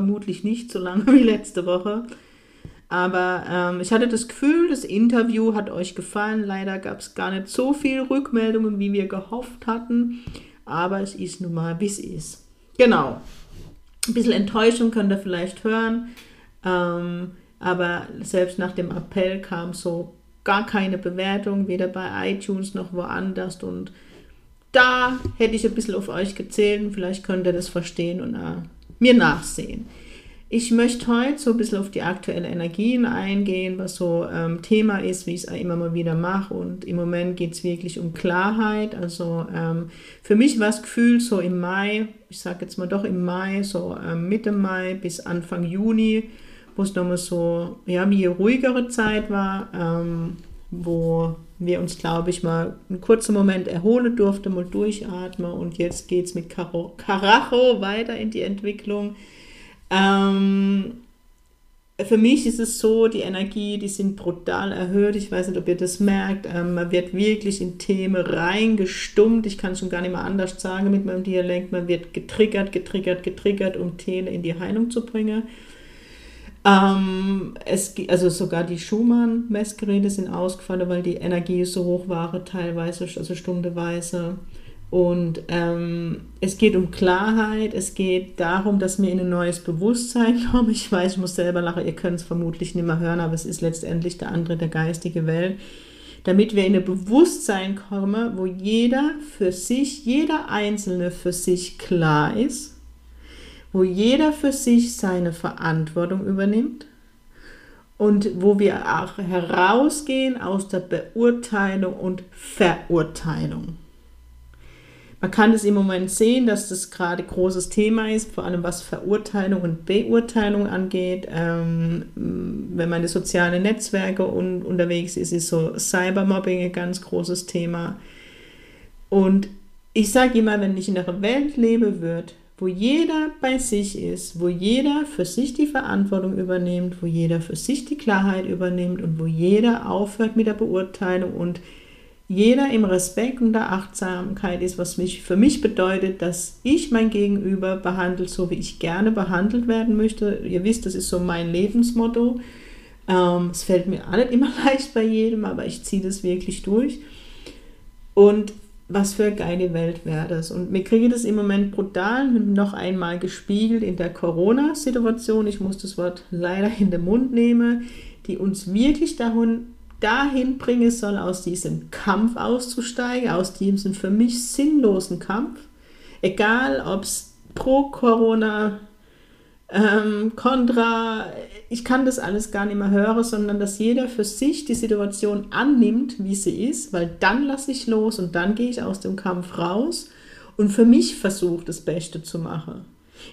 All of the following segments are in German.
vermutlich nicht so lange wie letzte Woche. Aber ähm, ich hatte das Gefühl, das Interview hat euch gefallen. Leider gab es gar nicht so viele Rückmeldungen, wie wir gehofft hatten. Aber es ist nun mal, wie es ist. Genau. Ein bisschen Enttäuschung könnt ihr vielleicht hören. Ähm, aber selbst nach dem Appell kam so gar keine Bewertung, weder bei iTunes noch woanders. Und da hätte ich ein bisschen auf euch gezählt. Vielleicht könnt ihr das verstehen und äh, mir nachsehen. Ich möchte heute so ein bisschen auf die aktuellen Energien eingehen, was so ähm, Thema ist, wie ich es immer mal wieder mache. Und im Moment geht es wirklich um Klarheit. Also ähm, für mich war es gefühlt so im Mai, ich sage jetzt mal doch im Mai, so ähm, Mitte Mai bis Anfang Juni, wo es nochmal so, ja, wie ruhigere Zeit war, ähm, wo wir uns, glaube ich, mal einen kurzen Moment erholen durften, mal durchatmen. Und jetzt geht es mit Karacho weiter in die Entwicklung. Ähm, für mich ist es so, die Energie, die sind brutal erhöht. Ich weiß nicht, ob ihr das merkt. Ähm, man wird wirklich in Themen reingestummt. Ich kann es schon gar nicht mehr anders sagen mit meinem Dialekt. Man wird getriggert, getriggert, getriggert, um Themen in die Heilung zu bringen. Ähm, es, also sogar die Schumann-Messgeräte sind ausgefallen, weil die Energie so hoch war, teilweise, also stundenweise. Und ähm, es geht um Klarheit, es geht darum, dass wir in ein neues Bewusstsein kommen. Ich weiß, ich muss selber lachen, ihr könnt es vermutlich nicht mehr hören, aber es ist letztendlich der andere, der geistige Welt. Damit wir in ein Bewusstsein kommen, wo jeder für sich, jeder Einzelne für sich klar ist, wo jeder für sich seine Verantwortung übernimmt und wo wir auch herausgehen aus der Beurteilung und Verurteilung. Man kann es im Moment sehen, dass das gerade großes Thema ist, vor allem was Verurteilung und Beurteilung angeht. Ähm, wenn man in sozialen Netzwerke un unterwegs ist, ist so Cybermobbing ein ganz großes Thema. Und ich sage immer, wenn ich in einer Welt lebe wird, wo jeder bei sich ist, wo jeder für sich die Verantwortung übernimmt, wo jeder für sich die Klarheit übernimmt und wo jeder aufhört mit der Beurteilung und jeder im Respekt und der Achtsamkeit ist, was mich für mich bedeutet, dass ich mein Gegenüber behandelt, so wie ich gerne behandelt werden möchte. Ihr wisst, das ist so mein Lebensmotto. Ähm, es fällt mir auch nicht immer leicht bei jedem, aber ich ziehe das wirklich durch. Und was für eine geile Welt wäre das. Und mir kriege das im Moment brutal noch einmal gespiegelt in der Corona-Situation. Ich muss das Wort leider in den Mund nehmen, die uns wirklich dahin dahin bringen soll, aus diesem Kampf auszusteigen, aus diesem für mich sinnlosen Kampf. Egal, ob es pro Corona, ähm, Contra, ich kann das alles gar nicht mehr hören, sondern dass jeder für sich die Situation annimmt, wie sie ist, weil dann lasse ich los und dann gehe ich aus dem Kampf raus und für mich versuche, das Beste zu machen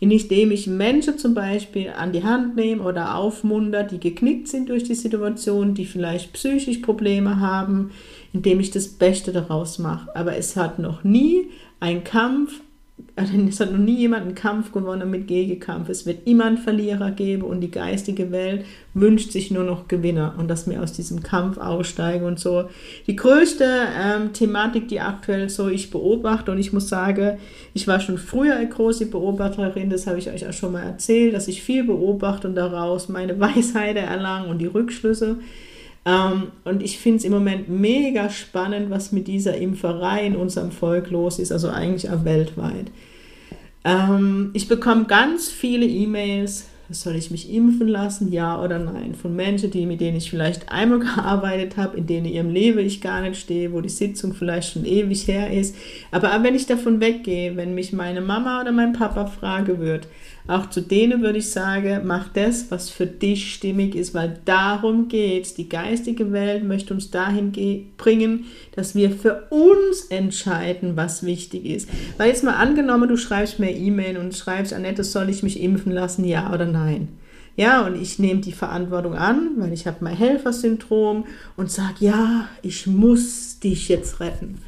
indem ich Menschen zum Beispiel an die Hand nehme oder aufmunter, die geknickt sind durch die Situation, die vielleicht psychisch Probleme haben, indem ich das Beste daraus mache. Aber es hat noch nie ein Kampf es hat noch nie jemand einen Kampf gewonnen mit Gegenkampf. Es wird immer einen Verlierer geben und die geistige Welt wünscht sich nur noch Gewinner und dass wir aus diesem Kampf aussteigen und so. Die größte ähm, Thematik, die aktuell so ich beobachte und ich muss sagen, ich war schon früher eine große Beobachterin, das habe ich euch auch schon mal erzählt, dass ich viel beobachte und daraus meine Weisheit erlange und die Rückschlüsse. Ähm, und ich finde es im Moment mega spannend, was mit dieser Impferei in unserem Volk los ist, also eigentlich auch weltweit. Ähm, ich bekomme ganz viele E-Mails, soll ich mich impfen lassen, ja oder nein, von Menschen, die, mit denen ich vielleicht einmal gearbeitet habe, in denen ihrem Leben ich gar nicht stehe, wo die Sitzung vielleicht schon ewig her ist. Aber wenn ich davon weggehe, wenn mich meine Mama oder mein Papa fragen würde, auch zu denen würde ich sagen, mach das, was für dich stimmig ist, weil darum geht es. Die geistige Welt möchte uns dahin bringen, dass wir für uns entscheiden, was wichtig ist. Weil jetzt mal angenommen, du schreibst mir E-Mail und schreibst, Annette, soll ich mich impfen lassen, ja oder nein? Ja, und ich nehme die Verantwortung an, weil ich habe mein Helfersyndrom und sage, ja, ich muss dich jetzt retten.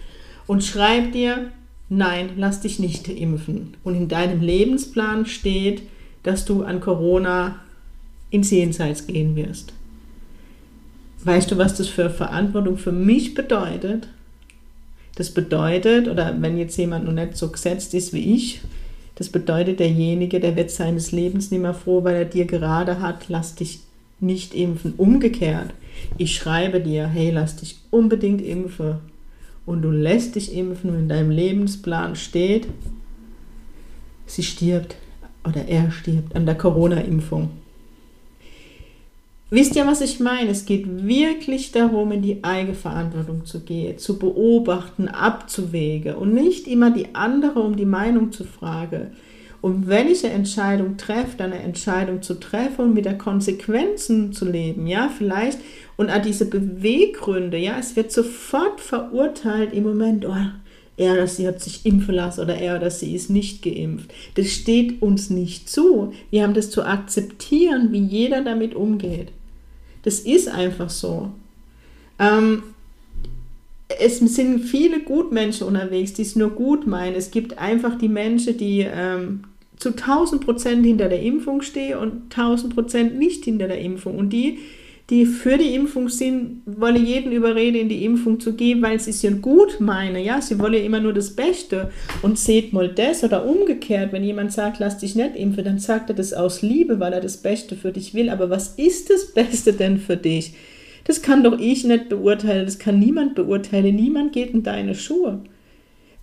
Und schreib dir, nein, lass dich nicht impfen. Und in deinem Lebensplan steht, dass du an Corona ins Jenseits gehen wirst. Weißt du, was das für Verantwortung für mich bedeutet? Das bedeutet, oder wenn jetzt jemand noch nicht so gesetzt ist wie ich, das bedeutet, derjenige, der wird seines Lebens nicht mehr froh, weil er dir gerade hat, lass dich nicht impfen. Umgekehrt, ich schreibe dir, hey, lass dich unbedingt impfen. Und du lässt dich impfen und in deinem Lebensplan steht, sie stirbt oder er stirbt an der Corona-Impfung. Wisst ihr, was ich meine? Es geht wirklich darum, in die Eigenverantwortung zu gehen, zu beobachten, abzuwägen und nicht immer die andere um die Meinung zu fragen. Und wenn ich eine Entscheidung treffe, dann eine Entscheidung zu treffen und mit der Konsequenzen zu leben, ja, vielleicht, und auch diese Beweggründe, ja, es wird sofort verurteilt im Moment, oh, er oder sie hat sich impfen lassen oder er oder sie ist nicht geimpft. Das steht uns nicht zu. Wir haben das zu akzeptieren, wie jeder damit umgeht. Das ist einfach so. Ähm, es sind viele Gutmenschen unterwegs, die es nur gut meinen. Es gibt einfach die Menschen, die ähm, zu 1000 Prozent hinter der Impfung stehen und 1000 Prozent nicht hinter der Impfung. Und die, die für die Impfung sind, wollen jeden überreden, in die Impfung zu gehen, weil sie es ja gut meinen. Ja, sie wollen ja immer nur das Beste. Und seht mal das oder umgekehrt, wenn jemand sagt, lass dich nicht impfen, dann sagt er das aus Liebe, weil er das Beste für dich will. Aber was ist das Beste denn für dich? Das kann doch ich nicht beurteilen, das kann niemand beurteilen. Niemand geht in deine Schuhe.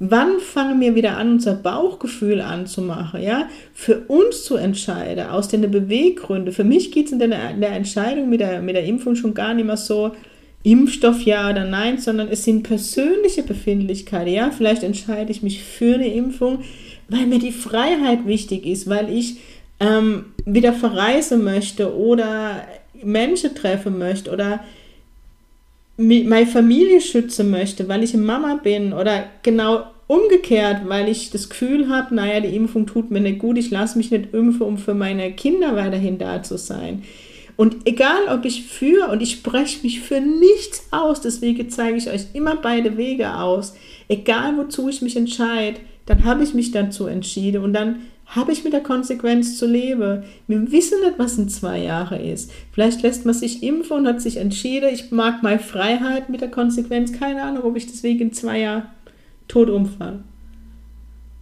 Wann fangen wir wieder an, unser Bauchgefühl anzumachen, ja? Für uns zu entscheiden, aus den Beweggründen. Für mich geht es in der, Entscheidung mit der, mit der Impfung schon gar nicht mehr so, Impfstoff ja oder nein, sondern es sind persönliche Befindlichkeiten. Ja, vielleicht entscheide ich mich für eine Impfung, weil mir die Freiheit wichtig ist, weil ich ähm, wieder verreisen möchte oder Menschen treffen möchte oder meine Familie schützen möchte, weil ich eine Mama bin oder genau umgekehrt, weil ich das Gefühl habe, naja, die Impfung tut mir nicht gut, ich lasse mich nicht impfen, um für meine Kinder weiterhin da zu sein. Und egal, ob ich für, und ich spreche mich für nichts aus, deswegen zeige ich euch immer beide Wege aus, egal wozu ich mich entscheide, dann habe ich mich dazu entschieden und dann habe ich mit der Konsequenz zu leben? Wir wissen nicht, was in zwei Jahren ist. Vielleicht lässt man sich impfen und hat sich entschieden, ich mag meine Freiheit mit der Konsequenz. Keine Ahnung, ob ich deswegen in zwei Jahren tot umfalle.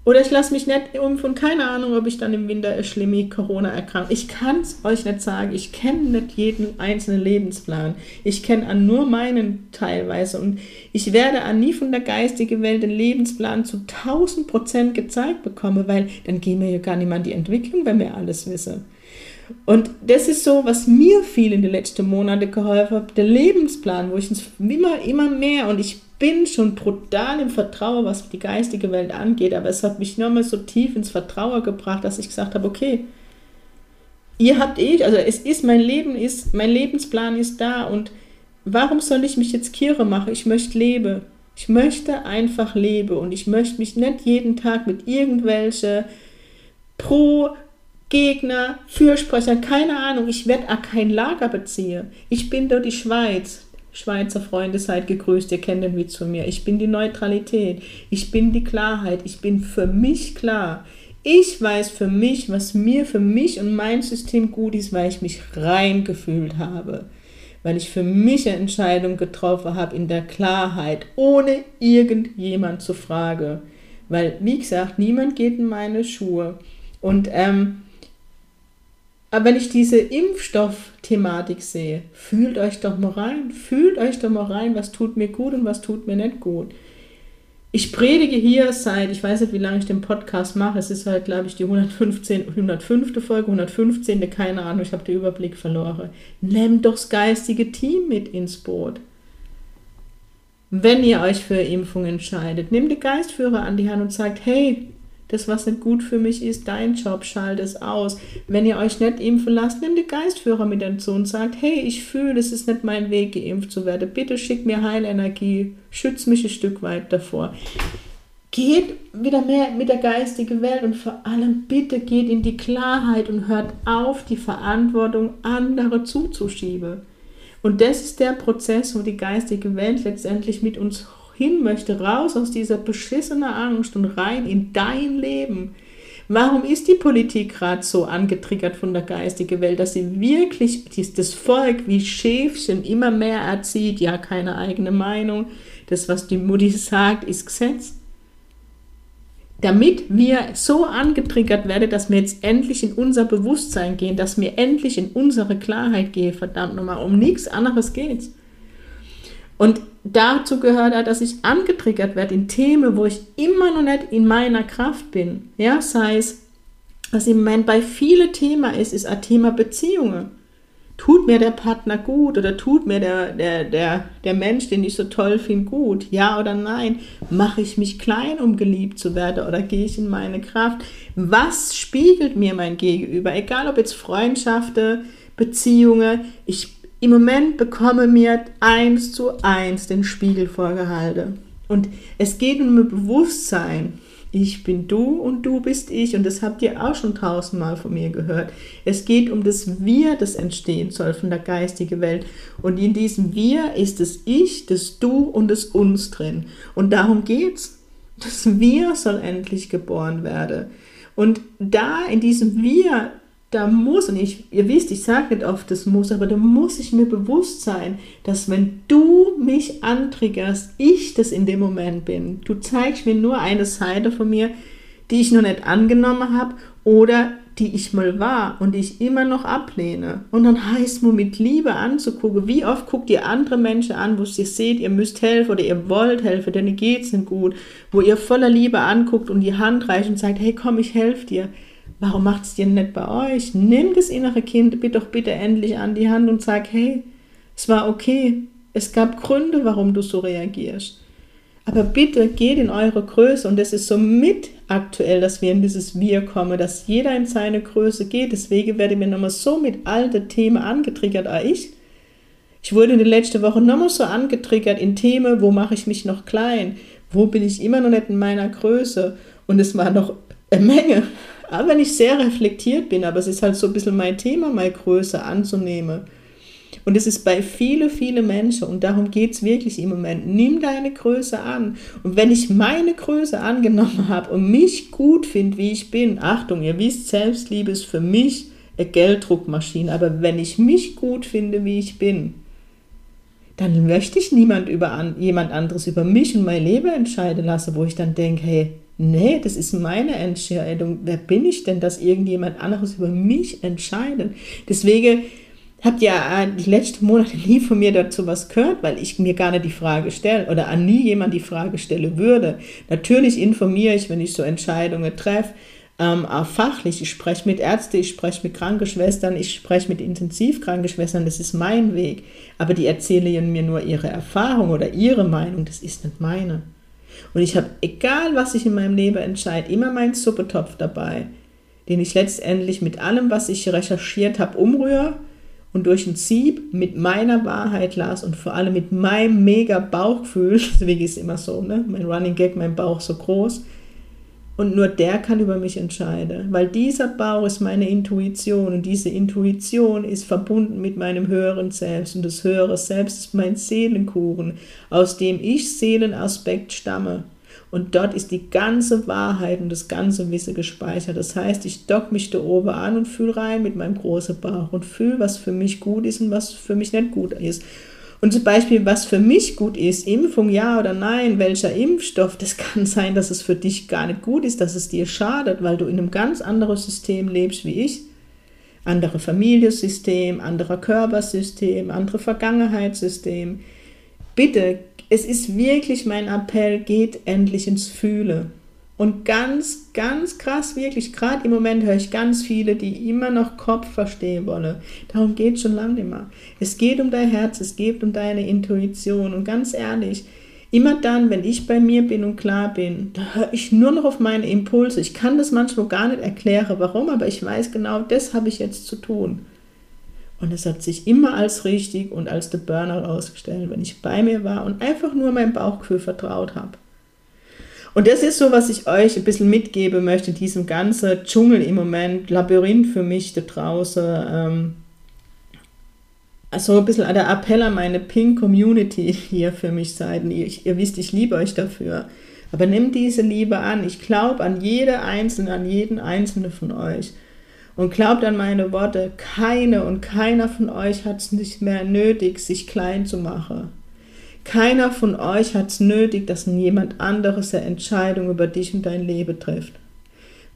Oder ich lasse mich nicht impfen und keine Ahnung, ob ich dann im Winter schlimm Corona erkranke. Ich kann es euch nicht sagen. Ich kenne nicht jeden einzelnen Lebensplan. Ich kenne an nur meinen teilweise. Und ich werde an nie von der geistigen Welt den Lebensplan zu 1000 Prozent gezeigt bekommen, weil dann gehen wir ja gar nicht mehr an die Entwicklung, wenn wir alles wissen. Und das ist so, was mir viel in den letzten Monaten geholfen hat, der Lebensplan, wo ich immer, immer mehr und ich bin schon brutal im Vertrauen, was die geistige Welt angeht, aber es hat mich nochmal so tief ins Vertrauen gebracht, dass ich gesagt habe, okay, ihr habt eh, also es ist, mein Leben ist, mein Lebensplan ist da und warum soll ich mich jetzt Kirre machen? Ich möchte leben. Ich möchte einfach leben und ich möchte mich nicht jeden Tag mit irgendwelche pro Gegner, Fürsprecher, keine Ahnung, ich werde auch kein Lager beziehen. Ich bin dort die Schweiz. Schweizer Freunde, seid gegrüßt, ihr kennt den Witz von mir. Ich bin die Neutralität, ich bin die Klarheit, ich bin für mich klar. Ich weiß für mich, was mir, für mich und mein System gut ist, weil ich mich rein gefühlt habe. Weil ich für mich eine Entscheidung getroffen habe in der Klarheit, ohne irgendjemand zu fragen. Weil, wie gesagt, niemand geht in meine Schuhe. Und ähm, aber wenn ich diese Impfstoffthematik sehe, fühlt euch doch mal rein, fühlt euch doch mal rein, was tut mir gut und was tut mir nicht gut. Ich predige hier seit, ich weiß nicht, wie lange ich den Podcast mache, es ist halt, glaube ich, die 115, 105. Folge, 115. keine Ahnung, ich habe den Überblick verloren. Nehmt doch das geistige Team mit ins Boot. Wenn ihr euch für Impfung entscheidet, nehmt die Geistführer an die Hand und sagt, hey, das, was nicht gut für mich ist, dein Job, schalt es aus. Wenn ihr euch nicht impfen lasst, nehmt den Geistführer mit dazu und sagt, hey, ich fühle, es ist nicht mein Weg, geimpft zu werden. Bitte schick mir Heilenergie, schütz mich ein Stück weit davor. geht wieder mehr mit der geistigen Welt und vor allem bitte geht in die Klarheit und hört auf, die Verantwortung andere zuzuschieben. Und das ist der Prozess, wo die geistige Welt letztendlich mit uns hin möchte, raus aus dieser beschissenen Angst und rein in dein Leben. Warum ist die Politik gerade so angetriggert von der geistigen Welt, dass sie wirklich das Volk wie Schäfchen immer mehr erzieht? Ja, keine eigene Meinung. Das, was die Mutti sagt, ist Gesetz damit wir so angetriggert werden, dass wir jetzt endlich in unser Bewusstsein gehen, dass wir endlich in unsere Klarheit gehen, verdammt nochmal, um nichts anderes geht's. Und dazu gehört auch, dass ich angetriggert werde in Themen, wo ich immer noch nicht in meiner Kraft bin. Ja, sei es, was im Moment bei vielen Themen ist, ist ein Thema Beziehungen tut mir der Partner gut oder tut mir der, der, der, der Mensch, den ich so toll finde, gut? Ja oder nein? Mache ich mich klein, um geliebt zu werden oder gehe ich in meine Kraft? Was spiegelt mir mein Gegenüber? Egal ob jetzt Freundschaften, Beziehungen, ich im Moment bekomme mir eins zu eins den Spiegel vorgehalten. Und es geht um ein Bewusstsein ich bin du und du bist ich. Und das habt ihr auch schon tausendmal von mir gehört. Es geht um das Wir, das entstehen soll von der geistigen Welt. Und in diesem Wir ist das Ich, das Du und das Uns drin. Und darum geht's. Das Wir soll endlich geboren werden. Und da in diesem Wir da muss, und ich, ihr wisst, ich sage nicht oft, das muss, aber da muss ich mir bewusst sein, dass wenn du mich antriggerst, ich das in dem Moment bin. Du zeigst mir nur eine Seite von mir, die ich noch nicht angenommen habe oder die ich mal war und die ich immer noch ablehne. Und dann heißt nur mit Liebe anzugucken, wie oft guckt ihr andere Menschen an, wo ihr seht, ihr müsst helfen oder ihr wollt helfen, denn geht es nicht gut, wo ihr voller Liebe anguckt und die Hand reicht und sagt, hey komm, ich helfe dir Warum macht es dir nicht bei euch? Nimm das innere Kind bitte doch bitte endlich an die Hand und sag, hey, es war okay. Es gab Gründe, warum du so reagierst. Aber bitte geht in eure Größe und es ist so mit aktuell, dass wir in dieses Wir kommen, dass jeder in seine Größe geht. Deswegen werde ich mir nochmal so mit alten Themen angetriggert, als ich. Ich wurde in den letzten Wochen nochmal so angetriggert in Themen, wo mache ich mich noch klein? Wo bin ich immer noch nicht in meiner Größe? Und es war noch eine Menge wenn ich sehr reflektiert bin, aber es ist halt so ein bisschen mein Thema, meine Größe anzunehmen. Und es ist bei vielen, vielen Menschen und darum geht es wirklich im Moment. Nimm deine Größe an. Und wenn ich meine Größe angenommen habe und mich gut finde, wie ich bin, Achtung, ihr wisst, Selbstliebe ist für mich eine Gelddruckmaschine, aber wenn ich mich gut finde, wie ich bin, dann möchte ich niemand über an, jemand anderes über mich und mein Leben entscheiden lassen, wo ich dann denke, hey, Nee, das ist meine Entscheidung. Wer bin ich denn, dass irgendjemand anderes über mich entscheidet? Deswegen habt ihr die letzten Monate nie von mir dazu was gehört, weil ich mir gar nicht die Frage stelle oder an nie jemand die Frage stellen würde. Natürlich informiere ich, wenn ich so Entscheidungen treffe, ähm, auch fachlich. Ich spreche mit Ärzten, ich spreche mit Krankenschwestern, ich spreche mit Intensivkrankenschwestern, das ist mein Weg. Aber die erzählen mir nur ihre Erfahrung oder ihre Meinung, das ist nicht meine. Und ich habe, egal was ich in meinem Leben entscheide, immer meinen Suppetopf dabei, den ich letztendlich mit allem, was ich recherchiert habe, umrühre und durch ein Sieb mit meiner Wahrheit las und vor allem mit meinem mega Bauchgefühl, deswegen ist es immer so, ne? mein Running Gag, mein Bauch so groß, und nur der kann über mich entscheiden, weil dieser Bauch ist meine Intuition und diese Intuition ist verbunden mit meinem höheren Selbst und das höhere Selbst ist mein Seelenkuchen, aus dem ich Seelenaspekt stamme. Und dort ist die ganze Wahrheit und das ganze Wissen gespeichert. Das heißt, ich dock mich da oben an und fühle rein mit meinem großen Bauch und fühle, was für mich gut ist und was für mich nicht gut ist. Und zum Beispiel, was für mich gut ist, Impfung ja oder nein, welcher Impfstoff, das kann sein, dass es für dich gar nicht gut ist, dass es dir schadet, weil du in einem ganz anderen System lebst wie ich. Andere Familiensystem, anderer Körpersystem, andere Vergangenheitssystem. Bitte, es ist wirklich mein Appell, geht endlich ins Fühle. Und ganz, ganz krass, wirklich, gerade im Moment höre ich ganz viele, die immer noch Kopf verstehen wollen. Darum geht es schon lange nicht mehr. Es geht um dein Herz, es geht um deine Intuition. Und ganz ehrlich, immer dann, wenn ich bei mir bin und klar bin, da höre ich nur noch auf meine Impulse. Ich kann das manchmal gar nicht erklären, warum, aber ich weiß genau, das habe ich jetzt zu tun. Und es hat sich immer als richtig und als der Burner herausgestellt, wenn ich bei mir war und einfach nur meinem Bauchgefühl vertraut habe. Und das ist so, was ich euch ein bisschen mitgeben möchte, diesem ganzen Dschungel im Moment, Labyrinth für mich da draußen. Ähm, also ein bisschen der Appell an meine Pink Community hier für mich seid. Ihr, ihr wisst, ich liebe euch dafür. Aber nimm diese Liebe an. Ich glaube an jede Einzelne, an jeden Einzelnen von euch. Und glaubt an meine Worte, keine und keiner von euch hat es nicht mehr nötig, sich klein zu machen. Keiner von euch hat es nötig, dass jemand anderes eine Entscheidung über dich und dein Leben trifft.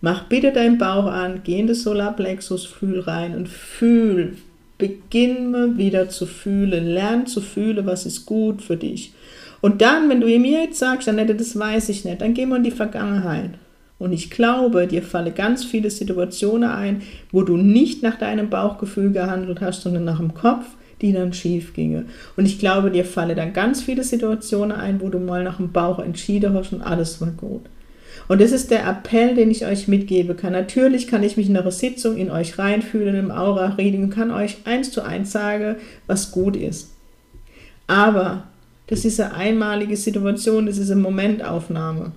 Mach bitte deinen Bauch an, geh in das Solarplexus, fühl rein und fühl, beginne wieder zu fühlen, lern zu fühlen, was ist gut für dich. Und dann, wenn du mir jetzt sagst, Annette, das weiß ich nicht, dann gehen wir in die Vergangenheit. Und ich glaube, dir fallen ganz viele Situationen ein, wo du nicht nach deinem Bauchgefühl gehandelt hast, sondern nach dem Kopf, die dann schief ginge. Und ich glaube, dir fallen dann ganz viele Situationen ein, wo du mal nach dem Bauch entschieden hast und alles war gut. Und das ist der Appell, den ich euch mitgeben kann. Natürlich kann ich mich in einer Sitzung in euch reinfühlen, im Aura-Reading und kann euch eins zu eins sagen, was gut ist. Aber das ist eine einmalige Situation, das ist eine Momentaufnahme.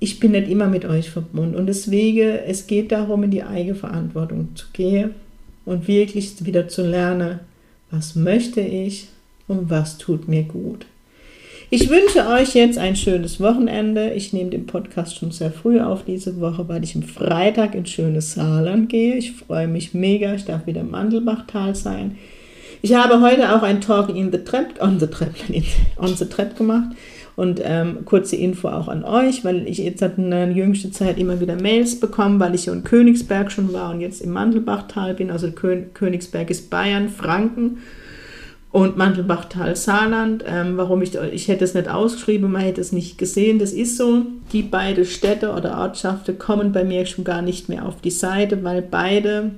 Ich bin nicht immer mit euch verbunden und deswegen, es geht darum, in die Eigenverantwortung zu gehen und wirklich wieder zu lernen, was möchte ich und was tut mir gut. Ich wünsche euch jetzt ein schönes Wochenende. Ich nehme den Podcast schon sehr früh auf diese Woche, weil ich am Freitag in schönes Saarland gehe. Ich freue mich mega. Ich darf wieder im Mandelbachtal sein. Ich habe heute auch ein Talk in the Trap, on the Trap, on the Trap gemacht. Und ähm, kurze Info auch an euch, weil ich jetzt in der jüngsten Zeit immer wieder Mails bekommen, weil ich ja in Königsberg schon war und jetzt im Mandelbachtal bin. Also Königsberg ist Bayern, Franken und Mandelbachtal Saarland. Ähm, warum ich, ich hätte es nicht ausgeschrieben, man hätte es nicht gesehen, das ist so. Die beiden Städte oder Ortschaften kommen bei mir schon gar nicht mehr auf die Seite, weil beide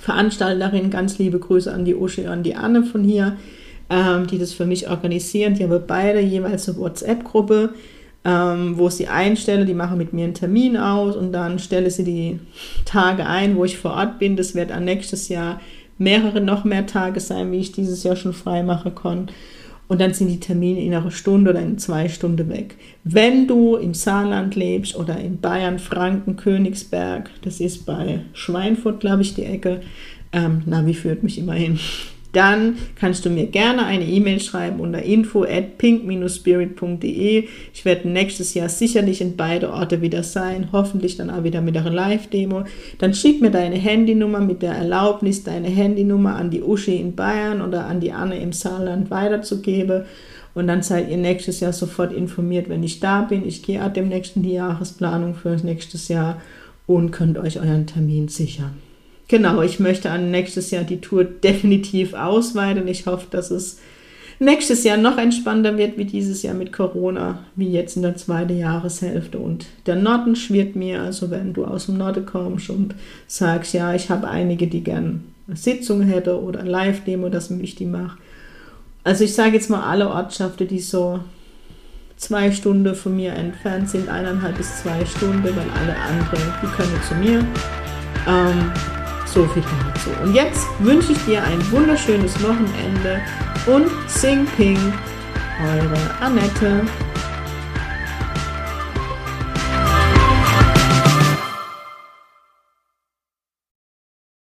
Veranstalterinnen, ganz liebe Grüße an die Uschi und an die Anne von hier, ähm, die das für mich organisieren. Die haben beide jeweils eine WhatsApp-Gruppe, ähm, wo ich sie einstelle, die machen mit mir einen Termin aus und dann stelle sie die Tage ein, wo ich vor Ort bin. Das wird an nächstes Jahr mehrere, noch mehr Tage sein, wie ich dieses Jahr schon frei machen konnte. Und dann sind die Termine in einer Stunde oder in zwei Stunden weg. Wenn du im Saarland lebst oder in Bayern, Franken, Königsberg, das ist bei Schweinfurt, glaube ich, die Ecke, ähm, Navi führt mich immer hin dann kannst du mir gerne eine E-Mail schreiben unter info at pink-spirit.de. Ich werde nächstes Jahr sicherlich in beide Orte wieder sein, hoffentlich dann auch wieder mit einer Live-Demo. Dann schick mir deine Handynummer mit der Erlaubnis, deine Handynummer an die Uschi in Bayern oder an die Anne im Saarland weiterzugeben. Und dann seid ihr nächstes Jahr sofort informiert, wenn ich da bin. Ich gehe ab dem nächsten die Jahresplanung für das nächste Jahr und könnt euch euren Termin sichern. Genau, ich möchte an nächstes Jahr die Tour definitiv ausweiten. Ich hoffe, dass es nächstes Jahr noch entspannter wird wie dieses Jahr mit Corona, wie jetzt in der zweiten Jahreshälfte. Und der Norden schwirrt mir, also wenn du aus dem Norden kommst und sagst, ja, ich habe einige, die gern eine Sitzung hätte oder Live-Demo, dass ich die mache. Also ich sage jetzt mal alle Ortschaften, die so zwei Stunden von mir entfernt sind, eineinhalb bis zwei Stunden, weil alle anderen, die können zu mir. Ähm, so viel dazu. Und jetzt wünsche ich dir ein wunderschönes Wochenende und Sing Ping, eure Annette.